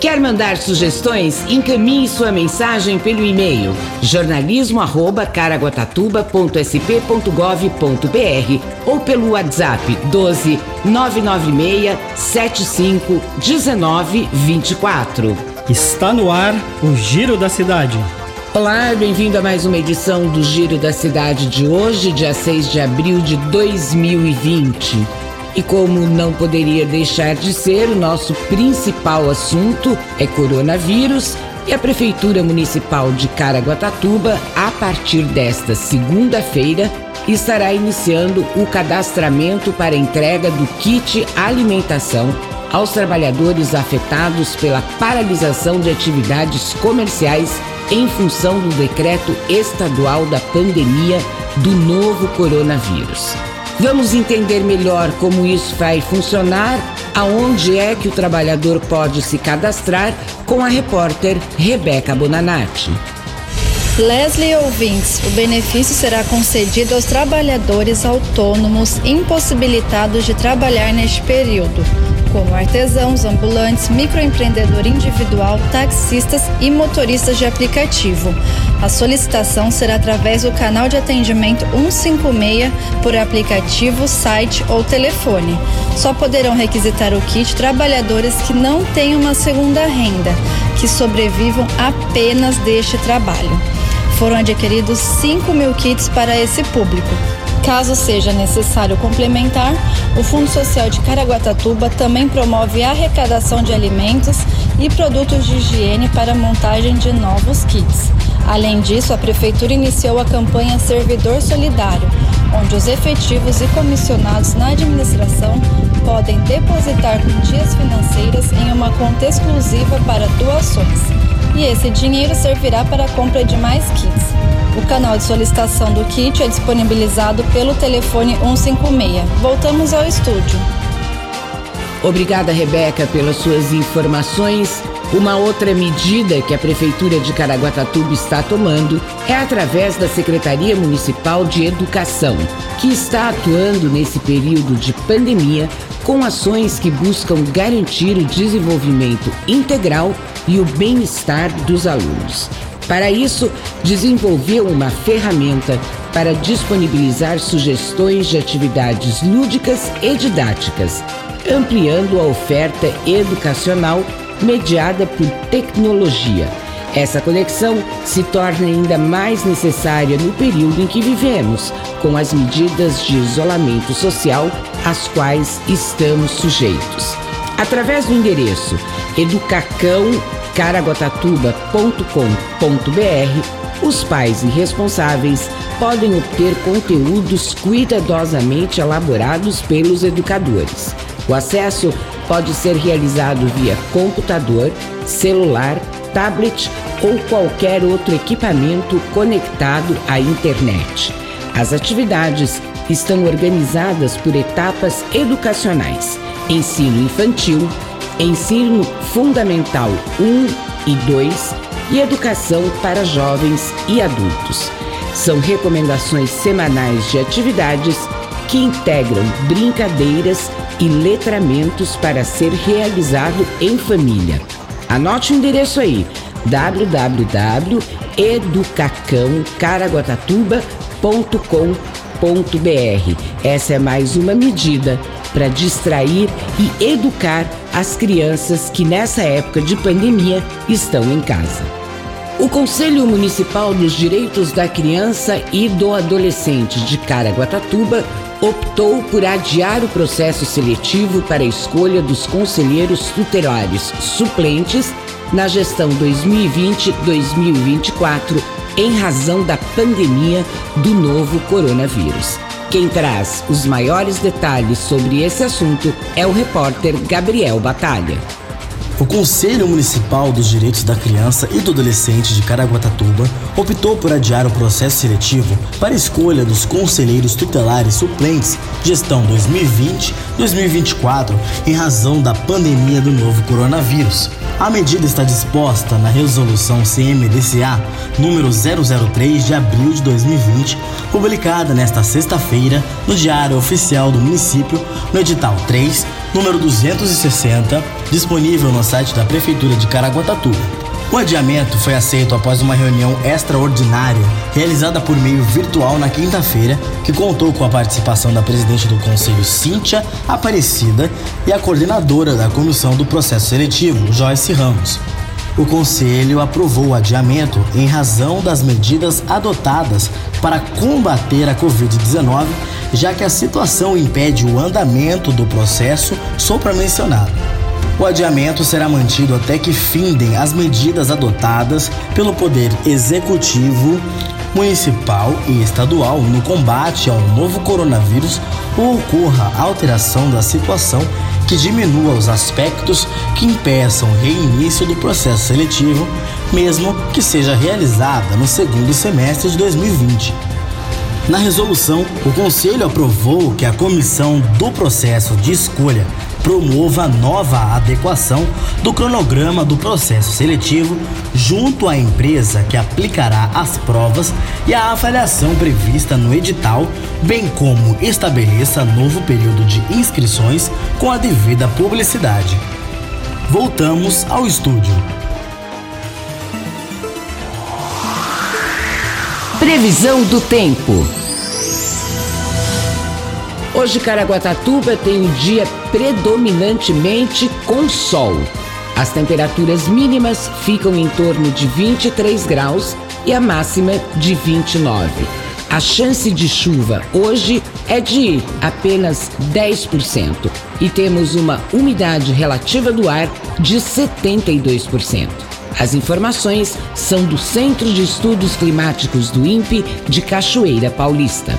Quer mandar sugestões? Encaminhe sua mensagem pelo e-mail jornalismo@caraguatatuba.sp.gov.br ou pelo WhatsApp 12 996 75 19 24. Está no ar o Giro da Cidade. Olá, bem-vindo a mais uma edição do Giro da Cidade de hoje, dia 6 de abril de 2020. E como não poderia deixar de ser, o nosso principal assunto é coronavírus e a Prefeitura Municipal de Caraguatatuba, a partir desta segunda-feira, estará iniciando o cadastramento para entrega do kit alimentação aos trabalhadores afetados pela paralisação de atividades comerciais em função do decreto estadual da pandemia do novo coronavírus. Vamos entender melhor como isso vai funcionar, aonde é que o trabalhador pode se cadastrar com a repórter Rebeca Bonanati. Leslie ouvintes, o benefício será concedido aos trabalhadores autônomos impossibilitados de trabalhar neste período como artesãos, ambulantes, microempreendedor individual, taxistas e motoristas de aplicativo. A solicitação será através do canal de atendimento 156 por aplicativo, site ou telefone. Só poderão requisitar o kit trabalhadores que não tenham uma segunda renda, que sobrevivam apenas deste trabalho. Foram adquiridos 5 mil kits para esse público. Caso seja necessário complementar, o Fundo Social de Caraguatatuba também promove a arrecadação de alimentos e produtos de higiene para montagem de novos kits. Além disso, a Prefeitura iniciou a campanha Servidor Solidário, onde os efetivos e comissionados na administração podem depositar quantias financeiras em uma conta exclusiva para doações. E esse dinheiro servirá para a compra de mais kits. O canal de solicitação do kit é disponibilizado pelo telefone 156. Voltamos ao estúdio. Obrigada, Rebeca, pelas suas informações. Uma outra medida que a Prefeitura de Caraguatatuba está tomando é através da Secretaria Municipal de Educação, que está atuando nesse período de pandemia com ações que buscam garantir o desenvolvimento integral e o bem-estar dos alunos. Para isso, desenvolveu uma ferramenta para disponibilizar sugestões de atividades lúdicas e didáticas, ampliando a oferta educacional mediada por tecnologia. Essa conexão se torna ainda mais necessária no período em que vivemos, com as medidas de isolamento social às quais estamos sujeitos. Através do endereço educacão caraguatatuba.com.br, os pais e responsáveis podem obter conteúdos cuidadosamente elaborados pelos educadores. O acesso pode ser realizado via computador, celular, tablet ou qualquer outro equipamento conectado à internet. As atividades estão organizadas por etapas educacionais: ensino infantil, Ensino Fundamental 1 e 2 e Educação para Jovens e Adultos. São recomendações semanais de atividades que integram brincadeiras e letramentos para ser realizado em família. Anote o endereço aí: www.educacãocaraguatatuba.com.br. Essa é mais uma medida para distrair e educar as crianças que nessa época de pandemia estão em casa. O Conselho Municipal dos Direitos da Criança e do Adolescente de Caraguatatuba optou por adiar o processo seletivo para a escolha dos conselheiros tutelares suplentes na gestão 2020-2024 em razão da pandemia do novo coronavírus. Quem traz os maiores detalhes sobre esse assunto é o repórter Gabriel Batalha. O Conselho Municipal dos Direitos da Criança e do Adolescente de Caraguatatuba optou por adiar o processo seletivo para escolha dos conselheiros tutelares suplentes gestão 2020-2024 em razão da pandemia do novo coronavírus. A medida está disposta na resolução CMDCA número 003 de abril de 2020, publicada nesta sexta-feira no Diário Oficial do Município, no edital 3, número 260, disponível no site da Prefeitura de Caraguatatuba. O adiamento foi aceito após uma reunião extraordinária realizada por meio virtual na quinta-feira, que contou com a participação da presidente do Conselho, Cíntia Aparecida, e a coordenadora da comissão do processo seletivo, Joyce Ramos. O Conselho aprovou o adiamento em razão das medidas adotadas para combater a Covid-19, já que a situação impede o andamento do processo supramencionado. O adiamento será mantido até que findem as medidas adotadas pelo Poder Executivo, Municipal e Estadual no combate ao novo coronavírus ou ocorra alteração da situação que diminua os aspectos que impeçam o reinício do processo seletivo, mesmo que seja realizada no segundo semestre de 2020. Na resolução, o Conselho aprovou que a comissão do processo de escolha promova nova adequação do cronograma do processo seletivo junto à empresa que aplicará as provas e a avaliação prevista no edital, bem como estabeleça novo período de inscrições com a devida publicidade. Voltamos ao estúdio. Previsão do tempo. Hoje Caraguatatuba tem um dia predominantemente com sol. As temperaturas mínimas ficam em torno de 23 graus e a máxima de 29. A chance de chuva hoje é de apenas 10% e temos uma umidade relativa do ar de 72%. As informações são do Centro de Estudos Climáticos do INPE de Cachoeira Paulista.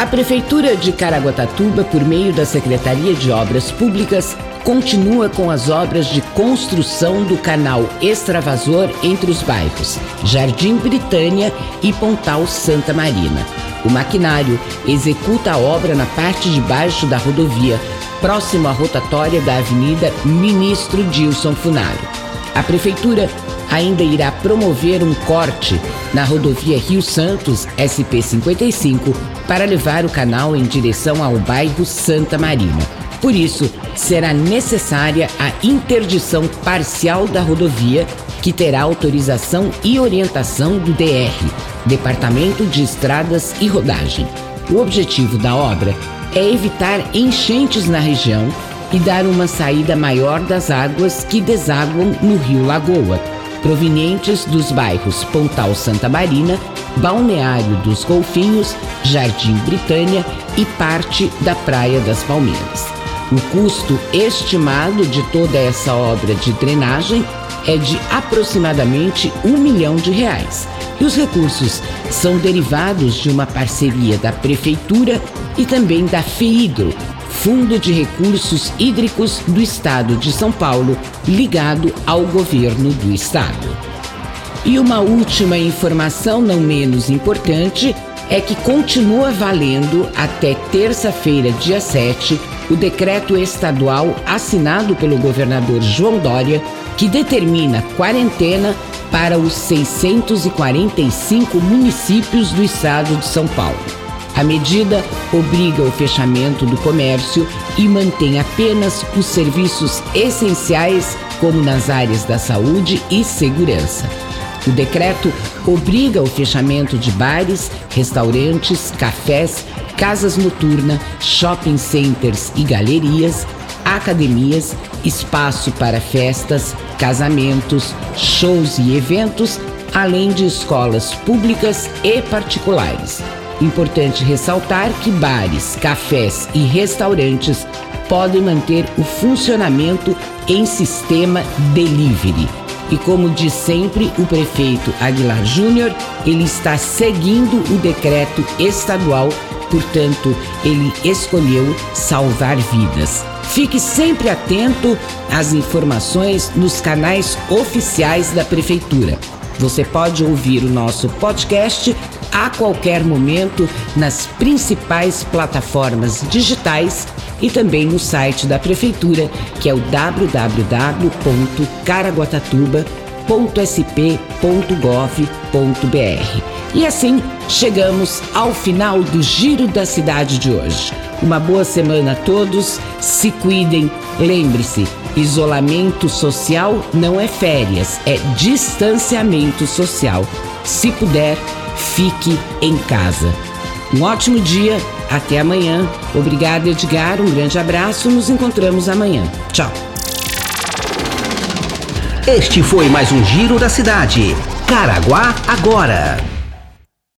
A Prefeitura de Caraguatatuba, por meio da Secretaria de Obras Públicas, continua com as obras de construção do canal extravasor entre os bairros Jardim Britânia e Pontal Santa Marina. O maquinário executa a obra na parte de baixo da rodovia, próximo à rotatória da Avenida Ministro Dilson Funaro. A Prefeitura ainda irá promover um corte na rodovia Rio Santos SP55 para levar o canal em direção ao bairro Santa Marina. Por isso, será necessária a interdição parcial da rodovia, que terá autorização e orientação do DR, Departamento de Estradas e Rodagem. O objetivo da obra é evitar enchentes na região e dar uma saída maior das águas que desaguam no Rio Lagoa provenientes dos bairros Pontal Santa Marina, Balneário dos Golfinhos, Jardim Britânia e parte da Praia das Palmeiras. O custo estimado de toda essa obra de drenagem é de aproximadamente um milhão de reais. E os recursos são derivados de uma parceria da Prefeitura e também da FEIDRO, Fundo de Recursos Hídricos do Estado de São Paulo, ligado ao governo do estado. E uma última informação, não menos importante, é que continua valendo até terça-feira, dia 7, o decreto estadual assinado pelo governador João Dória, que determina quarentena para os 645 municípios do estado de São Paulo. A medida obriga o fechamento do comércio e mantém apenas os serviços essenciais, como nas áreas da saúde e segurança. O decreto obriga o fechamento de bares, restaurantes, cafés, casas noturnas, shopping centers e galerias, academias, espaço para festas, casamentos, shows e eventos, além de escolas públicas e particulares. Importante ressaltar que bares, cafés e restaurantes podem manter o funcionamento em sistema delivery. E como diz sempre o prefeito Aguilar Júnior, ele está seguindo o decreto estadual, portanto, ele escolheu salvar vidas. Fique sempre atento às informações nos canais oficiais da Prefeitura. Você pode ouvir o nosso podcast a qualquer momento nas principais plataformas digitais e também no site da Prefeitura, que é o www.caraguatatuba.sp.gov.br. E assim chegamos ao final do Giro da Cidade de hoje. Uma boa semana a todos, se cuidem, lembre-se, isolamento social não é férias, é distanciamento social. Se puder, fique em casa. Um ótimo dia, até amanhã. Obrigada, Edgar, um grande abraço, nos encontramos amanhã. Tchau. Este foi mais um Giro da Cidade. Caraguá agora.